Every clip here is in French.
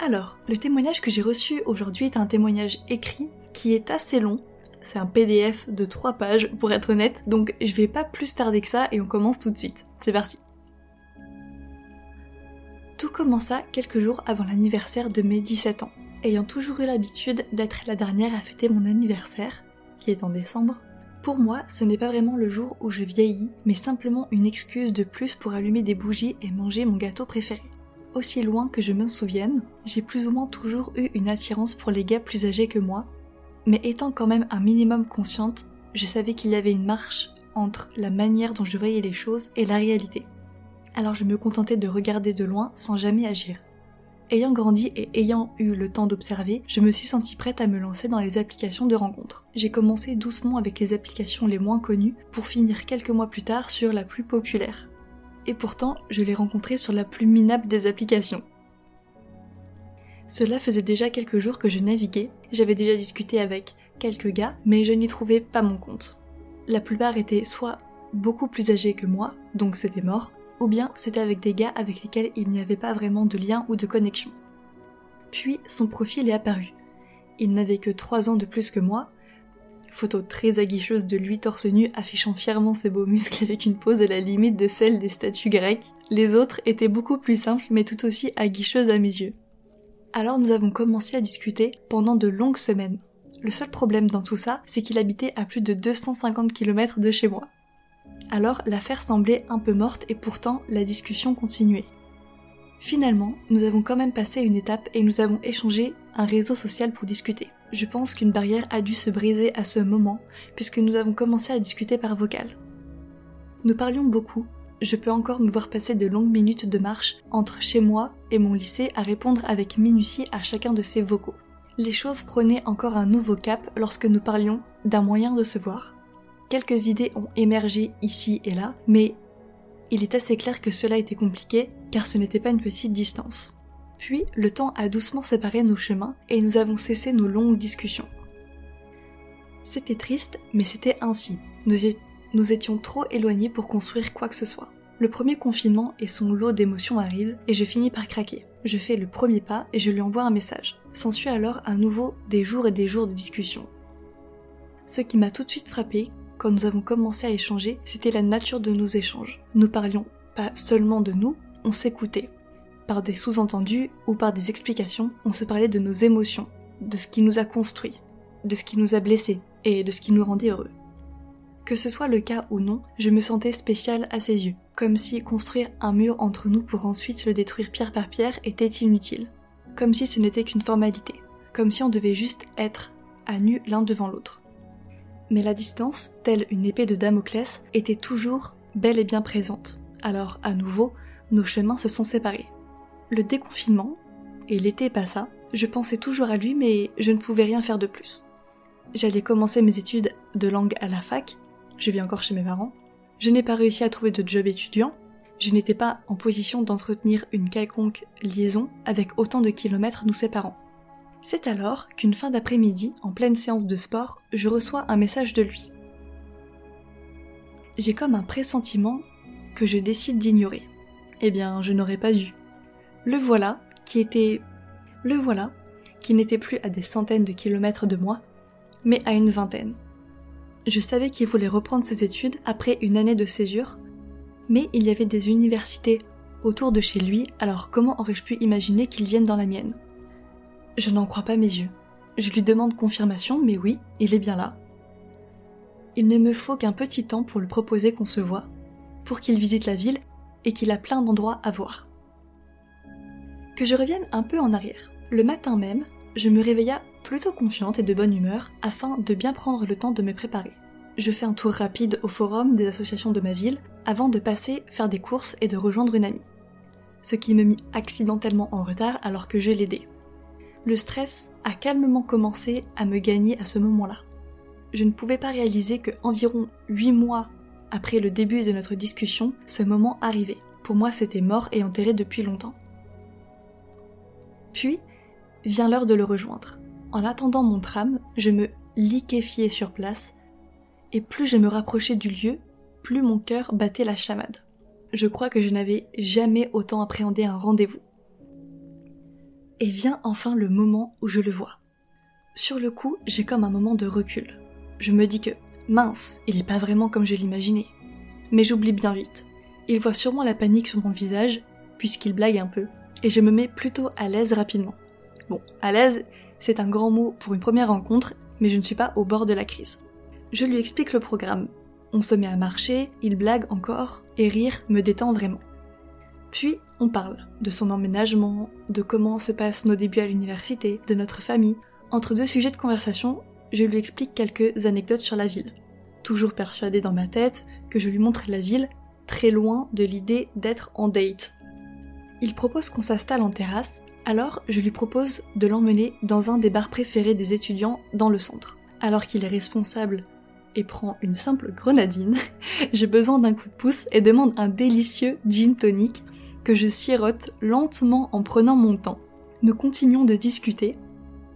Alors, le témoignage que j'ai reçu aujourd'hui est un témoignage écrit qui est assez long. C'est un PDF de 3 pages pour être honnête, donc je vais pas plus tarder que ça et on commence tout de suite. C'est parti. Tout commença quelques jours avant l'anniversaire de mes 17 ans. Ayant toujours eu l'habitude d'être la dernière à fêter mon anniversaire, qui est en décembre, pour moi, ce n'est pas vraiment le jour où je vieillis, mais simplement une excuse de plus pour allumer des bougies et manger mon gâteau préféré aussi loin que je me souvienne, j'ai plus ou moins toujours eu une attirance pour les gars plus âgés que moi, mais étant quand même un minimum consciente, je savais qu'il y avait une marche entre la manière dont je voyais les choses et la réalité. Alors je me contentais de regarder de loin sans jamais agir. Ayant grandi et ayant eu le temps d'observer, je me suis sentie prête à me lancer dans les applications de rencontres. J'ai commencé doucement avec les applications les moins connues pour finir quelques mois plus tard sur la plus populaire et pourtant je l'ai rencontré sur la plus minable des applications. Cela faisait déjà quelques jours que je naviguais, j'avais déjà discuté avec quelques gars, mais je n'y trouvais pas mon compte. La plupart étaient soit beaucoup plus âgés que moi, donc c'était mort, ou bien c'était avec des gars avec lesquels il n'y avait pas vraiment de lien ou de connexion. Puis son profil est apparu. Il n'avait que 3 ans de plus que moi, Photo très aguicheuse de lui torse nu affichant fièrement ses beaux muscles avec une pose à la limite de celle des statues grecques. Les autres étaient beaucoup plus simples mais tout aussi aguicheuses à mes yeux. Alors nous avons commencé à discuter pendant de longues semaines. Le seul problème dans tout ça, c'est qu'il habitait à plus de 250 km de chez moi. Alors l'affaire semblait un peu morte et pourtant la discussion continuait. Finalement, nous avons quand même passé une étape et nous avons échangé un réseau social pour discuter. Je pense qu'une barrière a dû se briser à ce moment, puisque nous avons commencé à discuter par vocal. Nous parlions beaucoup, je peux encore me voir passer de longues minutes de marche entre chez moi et mon lycée à répondre avec minutie à chacun de ces vocaux. Les choses prenaient encore un nouveau cap lorsque nous parlions d'un moyen de se voir. Quelques idées ont émergé ici et là, mais il est assez clair que cela était compliqué car ce n'était pas une petite distance. Puis le temps a doucement séparé nos chemins et nous avons cessé nos longues discussions. C'était triste, mais c'était ainsi. Nous, étions trop éloignés pour construire quoi que ce soit. Le premier confinement et son lot d'émotions arrivent et je finis par craquer. Je fais le premier pas et je lui envoie un message. S'ensuit alors à nouveau des jours et des jours de discussion. Ce qui m'a tout de suite frappé quand nous avons commencé à échanger, c'était la nature de nos échanges. Nous parlions pas seulement de nous, on s'écoutait par des sous-entendus ou par des explications, on se parlait de nos émotions, de ce qui nous a construits, de ce qui nous a blessés et de ce qui nous rendait heureux. Que ce soit le cas ou non, je me sentais spéciale à ses yeux, comme si construire un mur entre nous pour ensuite le détruire pierre par pierre était inutile, comme si ce n'était qu'une formalité, comme si on devait juste être à nu l'un devant l'autre. Mais la distance, telle une épée de Damoclès, était toujours bel et bien présente. Alors, à nouveau, nos chemins se sont séparés. Le déconfinement, et l'été passa, je pensais toujours à lui mais je ne pouvais rien faire de plus. J'allais commencer mes études de langue à la fac, je vis encore chez mes parents, je n'ai pas réussi à trouver de job étudiant, je n'étais pas en position d'entretenir une quelconque liaison avec autant de kilomètres nous séparant. C'est alors qu'une fin d'après-midi, en pleine séance de sport, je reçois un message de lui. J'ai comme un pressentiment que je décide d'ignorer. Eh bien, je n'aurais pas dû. Le voilà, qui était... Le voilà, qui n'était plus à des centaines de kilomètres de moi, mais à une vingtaine. Je savais qu'il voulait reprendre ses études après une année de césure, mais il y avait des universités autour de chez lui, alors comment aurais-je pu imaginer qu'il vienne dans la mienne? Je n'en crois pas mes yeux. Je lui demande confirmation, mais oui, il est bien là. Il ne me faut qu'un petit temps pour lui proposer qu'on se voit, pour qu'il visite la ville et qu'il a plein d'endroits à voir. Que je revienne un peu en arrière. Le matin même, je me réveilla plutôt confiante et de bonne humeur afin de bien prendre le temps de me préparer. Je fais un tour rapide au forum des associations de ma ville avant de passer faire des courses et de rejoindre une amie. Ce qui me mit accidentellement en retard alors que je l'aidais. Le stress a calmement commencé à me gagner à ce moment-là. Je ne pouvais pas réaliser que environ 8 mois après le début de notre discussion, ce moment arrivait. Pour moi, c'était mort et enterré depuis longtemps. Puis, vient l'heure de le rejoindre. En attendant mon tram, je me liquéfiais sur place, et plus je me rapprochais du lieu, plus mon cœur battait la chamade. Je crois que je n'avais jamais autant appréhendé un rendez-vous. Et vient enfin le moment où je le vois. Sur le coup, j'ai comme un moment de recul. Je me dis que, mince, il n'est pas vraiment comme je l'imaginais. Mais j'oublie bien vite. Il voit sûrement la panique sur mon visage, puisqu'il blague un peu, et je me mets plutôt à l'aise rapidement. Bon, à l'aise, c'est un grand mot pour une première rencontre, mais je ne suis pas au bord de la crise. Je lui explique le programme. On se met à marcher, il blague encore, et rire me détend vraiment. Puis, on parle de son emménagement, de comment se passent nos débuts à l'université, de notre famille. Entre deux sujets de conversation, je lui explique quelques anecdotes sur la ville. Toujours persuadée dans ma tête que je lui montre la ville très loin de l'idée d'être en date. Il propose qu'on s'installe en terrasse alors, je lui propose de l'emmener dans un des bars préférés des étudiants dans le centre. Alors qu'il est responsable et prend une simple grenadine, j'ai besoin d'un coup de pouce et demande un délicieux gin tonic que je sirote lentement en prenant mon temps. Nous continuons de discuter,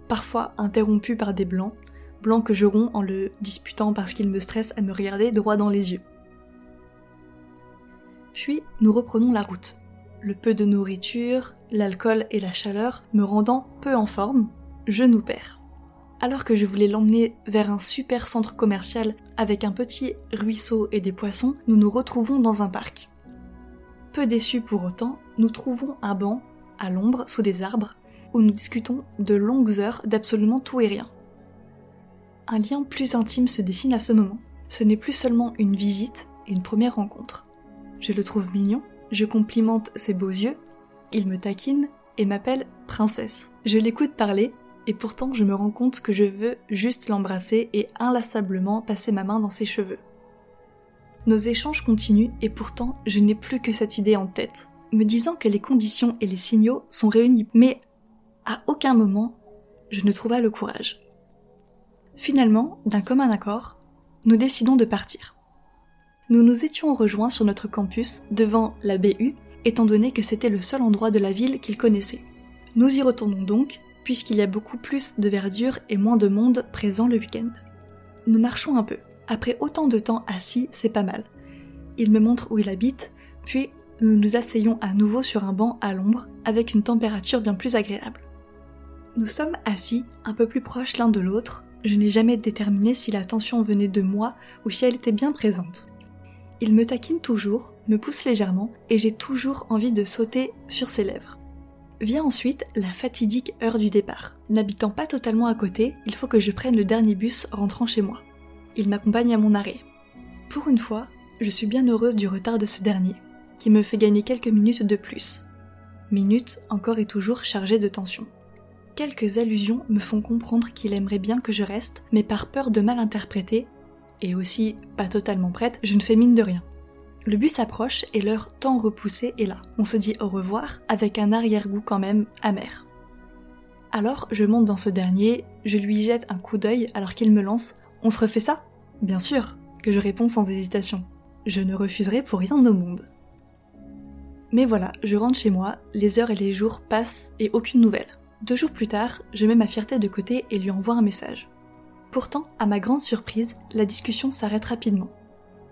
parfois interrompus par des blancs, blancs que je romps en le disputant parce qu'il me stresse à me regarder droit dans les yeux. Puis nous reprenons la route le peu de nourriture, l'alcool et la chaleur me rendant peu en forme, je nous perds. Alors que je voulais l'emmener vers un super centre commercial avec un petit ruisseau et des poissons, nous nous retrouvons dans un parc. Peu déçus pour autant, nous trouvons un banc, à l'ombre, sous des arbres, où nous discutons de longues heures d'absolument tout et rien. Un lien plus intime se dessine à ce moment. Ce n'est plus seulement une visite et une première rencontre. Je le trouve mignon, je complimente ses beaux yeux, il me taquine et m'appelle princesse. Je l'écoute parler et pourtant je me rends compte que je veux juste l'embrasser et inlassablement passer ma main dans ses cheveux. Nos échanges continuent et pourtant je n'ai plus que cette idée en tête, me disant que les conditions et les signaux sont réunis, mais à aucun moment je ne trouva le courage. Finalement, d'un commun accord, nous décidons de partir nous nous étions rejoints sur notre campus devant la BU, étant donné que c'était le seul endroit de la ville qu'il connaissait. Nous y retournons donc, puisqu'il y a beaucoup plus de verdure et moins de monde présent le week-end. Nous marchons un peu. Après autant de temps assis, c'est pas mal. Il me montre où il habite, puis nous nous asseyons à nouveau sur un banc à l'ombre, avec une température bien plus agréable. Nous sommes assis un peu plus proches l'un de l'autre, je n'ai jamais déterminé si la tension venait de moi ou si elle était bien présente. Il me taquine toujours, me pousse légèrement, et j'ai toujours envie de sauter sur ses lèvres. Vient ensuite la fatidique heure du départ. N'habitant pas totalement à côté, il faut que je prenne le dernier bus rentrant chez moi. Il m'accompagne à mon arrêt. Pour une fois, je suis bien heureuse du retard de ce dernier, qui me fait gagner quelques minutes de plus. Minutes encore et toujours chargées de tension. Quelques allusions me font comprendre qu'il aimerait bien que je reste, mais par peur de mal interpréter, et aussi pas totalement prête, je ne fais mine de rien. Le bus approche et l'heure tant repoussée est là. On se dit au revoir avec un arrière-goût quand même amer. Alors je monte dans ce dernier, je lui jette un coup d'œil alors qu'il me lance On se refait ça Bien sûr, que je réponds sans hésitation. Je ne refuserai pour rien au monde. Mais voilà, je rentre chez moi, les heures et les jours passent et aucune nouvelle. Deux jours plus tard, je mets ma fierté de côté et lui envoie un message. Pourtant, à ma grande surprise, la discussion s'arrête rapidement.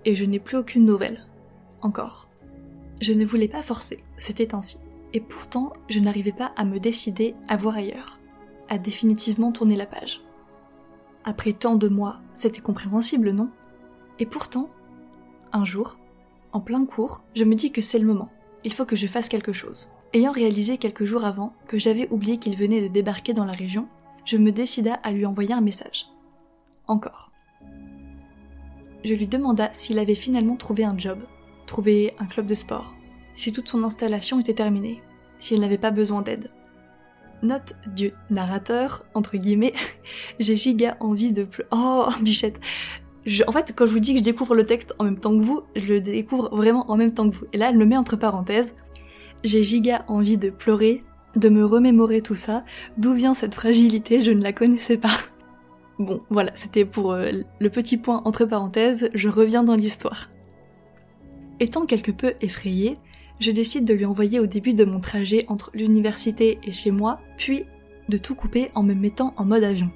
Et je n'ai plus aucune nouvelle. Encore. Je ne voulais pas forcer, c'était ainsi. Et pourtant, je n'arrivais pas à me décider à voir ailleurs, à définitivement tourner la page. Après tant de mois, c'était compréhensible, non? Et pourtant, un jour, en plein cours, je me dis que c'est le moment. Il faut que je fasse quelque chose. Ayant réalisé quelques jours avant que j'avais oublié qu'il venait de débarquer dans la région, je me décida à lui envoyer un message encore. Je lui demanda s'il avait finalement trouvé un job, trouvé un club de sport, si toute son installation était terminée, si elle n'avait pas besoin d'aide. Note du narrateur, entre guillemets, j'ai giga envie de pleurer. Oh, bichette En fait, quand je vous dis que je découvre le texte en même temps que vous, je le découvre vraiment en même temps que vous. Et là, elle me met entre parenthèses. J'ai giga envie de pleurer, de me remémorer tout ça. D'où vient cette fragilité? Je ne la connaissais pas. Bon, voilà, c'était pour euh, le petit point entre parenthèses, je reviens dans l'histoire. Étant quelque peu effrayée, je décide de lui envoyer au début de mon trajet entre l'université et chez moi, puis de tout couper en me mettant en mode avion.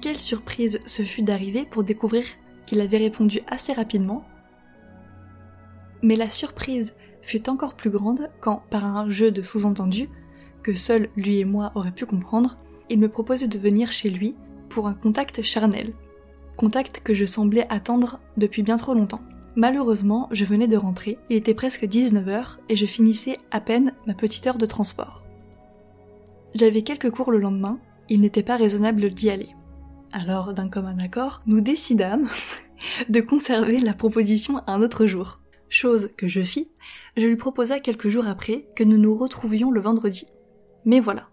Quelle surprise ce fut d'arriver pour découvrir qu'il avait répondu assez rapidement. Mais la surprise fut encore plus grande quand, par un jeu de sous-entendu, que seul lui et moi auraient pu comprendre, il me proposait de venir chez lui pour un contact charnel. Contact que je semblais attendre depuis bien trop longtemps. Malheureusement, je venais de rentrer, il était presque 19h et je finissais à peine ma petite heure de transport. J'avais quelques cours le lendemain, il n'était pas raisonnable d'y aller. Alors, d'un commun accord, nous décidâmes de conserver la proposition un autre jour. Chose que je fis, je lui proposa quelques jours après que nous nous retrouvions le vendredi. Mais voilà,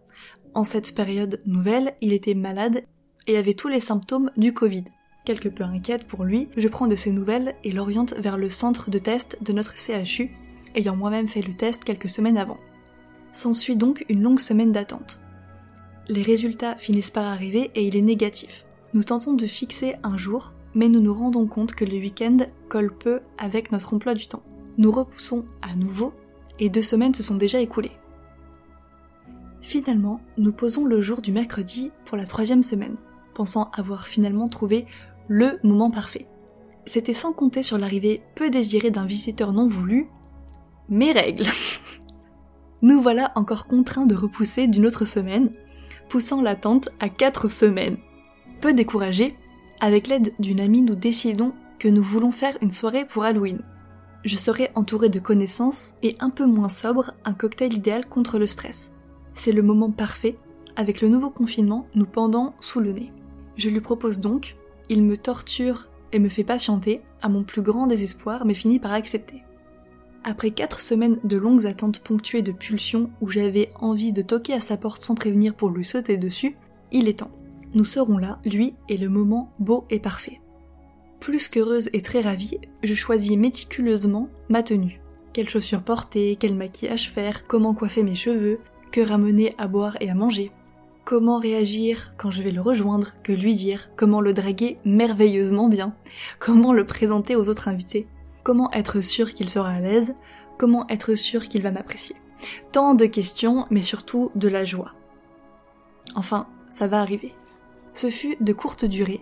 en cette période nouvelle, il était malade et avait tous les symptômes du Covid. Quelque peu inquiète pour lui, je prends de ses nouvelles et l'oriente vers le centre de test de notre CHU, ayant moi-même fait le test quelques semaines avant. S'ensuit donc une longue semaine d'attente. Les résultats finissent par arriver et il est négatif. Nous tentons de fixer un jour, mais nous nous rendons compte que le week-end colle peu avec notre emploi du temps. Nous repoussons à nouveau et deux semaines se sont déjà écoulées. Finalement, nous posons le jour du mercredi pour la troisième semaine, pensant avoir finalement trouvé le moment parfait. C'était sans compter sur l'arrivée peu désirée d'un visiteur non voulu, mes règles. Nous voilà encore contraints de repousser d'une autre semaine, poussant l'attente à quatre semaines. Peu découragés, avec l'aide d'une amie, nous décidons que nous voulons faire une soirée pour Halloween. Je serai entourée de connaissances et un peu moins sobre, un cocktail idéal contre le stress. C'est le moment parfait, avec le nouveau confinement nous pendant sous le nez. Je lui propose donc, il me torture et me fait patienter, à mon plus grand désespoir, mais finit par accepter. Après quatre semaines de longues attentes ponctuées de pulsions où j'avais envie de toquer à sa porte sans prévenir pour lui sauter dessus, il est temps. Nous serons là, lui et le moment beau et parfait. Plus qu'heureuse et très ravie, je choisis méticuleusement ma tenue. Quelles chaussures porter, quel maquillage faire, comment coiffer mes cheveux, que ramener à boire et à manger. Comment réagir quand je vais le rejoindre, que lui dire, comment le draguer merveilleusement bien, comment le présenter aux autres invités, comment être sûr qu'il sera à l'aise, comment être sûr qu'il va m'apprécier. Tant de questions, mais surtout de la joie. Enfin, ça va arriver. Ce fut de courte durée.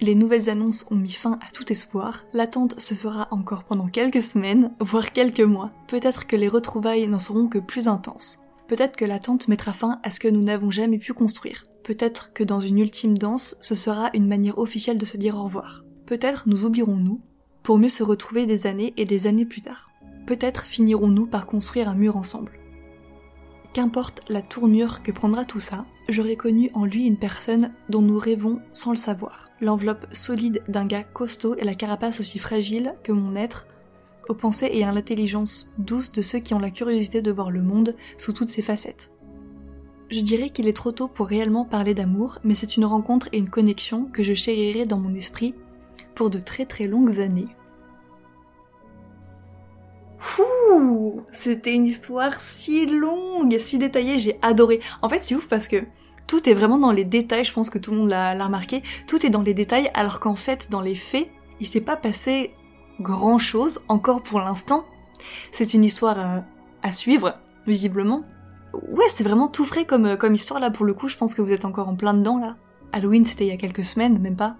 Les nouvelles annonces ont mis fin à tout espoir, l'attente se fera encore pendant quelques semaines, voire quelques mois. Peut-être que les retrouvailles n'en seront que plus intenses. Peut-être que l'attente mettra fin à ce que nous n'avons jamais pu construire. Peut-être que dans une ultime danse, ce sera une manière officielle de se dire au revoir. Peut-être nous oublierons-nous, pour mieux se retrouver des années et des années plus tard. Peut-être finirons-nous par construire un mur ensemble. Qu'importe la tournure que prendra tout ça, j'aurai connu en lui une personne dont nous rêvons sans le savoir. L'enveloppe solide d'un gars costaud et la carapace aussi fragile que mon être aux pensées et à l'intelligence douce de ceux qui ont la curiosité de voir le monde sous toutes ses facettes. Je dirais qu'il est trop tôt pour réellement parler d'amour, mais c'est une rencontre et une connexion que je chérirai dans mon esprit pour de très très longues années. Ouh, c'était une histoire si longue, si détaillée, j'ai adoré. En fait, c'est ouf parce que tout est vraiment dans les détails, je pense que tout le monde l'a remarqué, tout est dans les détails alors qu'en fait, dans les faits, il s'est pas passé grand chose encore pour l'instant. C'est une histoire à, à, suivre, visiblement. Ouais, c'est vraiment tout frais comme, comme histoire là pour le coup, je pense que vous êtes encore en plein dedans là. Halloween c'était il y a quelques semaines, même pas.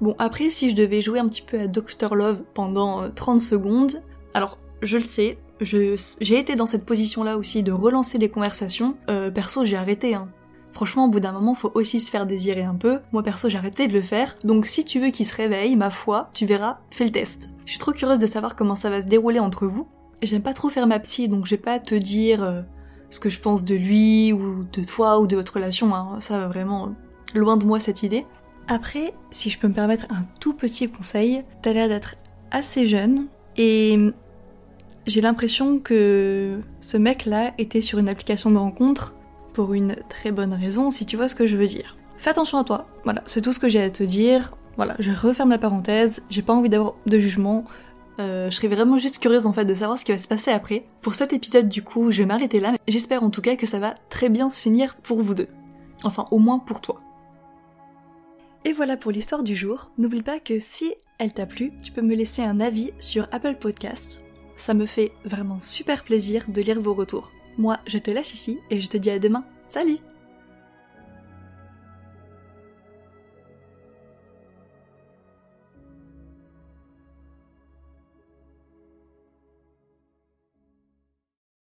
Bon, après, si je devais jouer un petit peu à Doctor Love pendant 30 secondes, alors je le sais, j'ai été dans cette position-là aussi de relancer les conversations. Euh, perso, j'ai arrêté. Hein. Franchement, au bout d'un moment, faut aussi se faire désirer un peu. Moi, perso, j'ai arrêté de le faire. Donc, si tu veux qu'il se réveille, ma foi, tu verras, fais le test. Je suis trop curieuse de savoir comment ça va se dérouler entre vous. J'aime pas trop faire ma psy, donc je vais pas te dire euh, ce que je pense de lui, ou de toi, ou de votre relation. Hein. Ça va vraiment loin de moi cette idée. Après, si je peux me permettre un tout petit conseil, t'as l'air d'être assez jeune, et J'ai l'impression que ce mec-là était sur une application de rencontre pour une très bonne raison, si tu vois ce que je veux dire. Fais attention à toi, voilà, c'est tout ce que j'ai à te dire. Voilà, je referme la parenthèse, j'ai pas envie d'avoir de jugement. Euh, je serais vraiment juste curieuse en fait de savoir ce qui va se passer après. Pour cet épisode du coup, je vais m'arrêter là, mais j'espère en tout cas que ça va très bien se finir pour vous deux. Enfin, au moins pour toi. Et voilà pour l'histoire du jour. N'oublie pas que si elle t'a plu, tu peux me laisser un avis sur Apple Podcasts. Ça me fait vraiment super plaisir de lire vos retours. Moi, je te laisse ici et je te dis à demain. Salut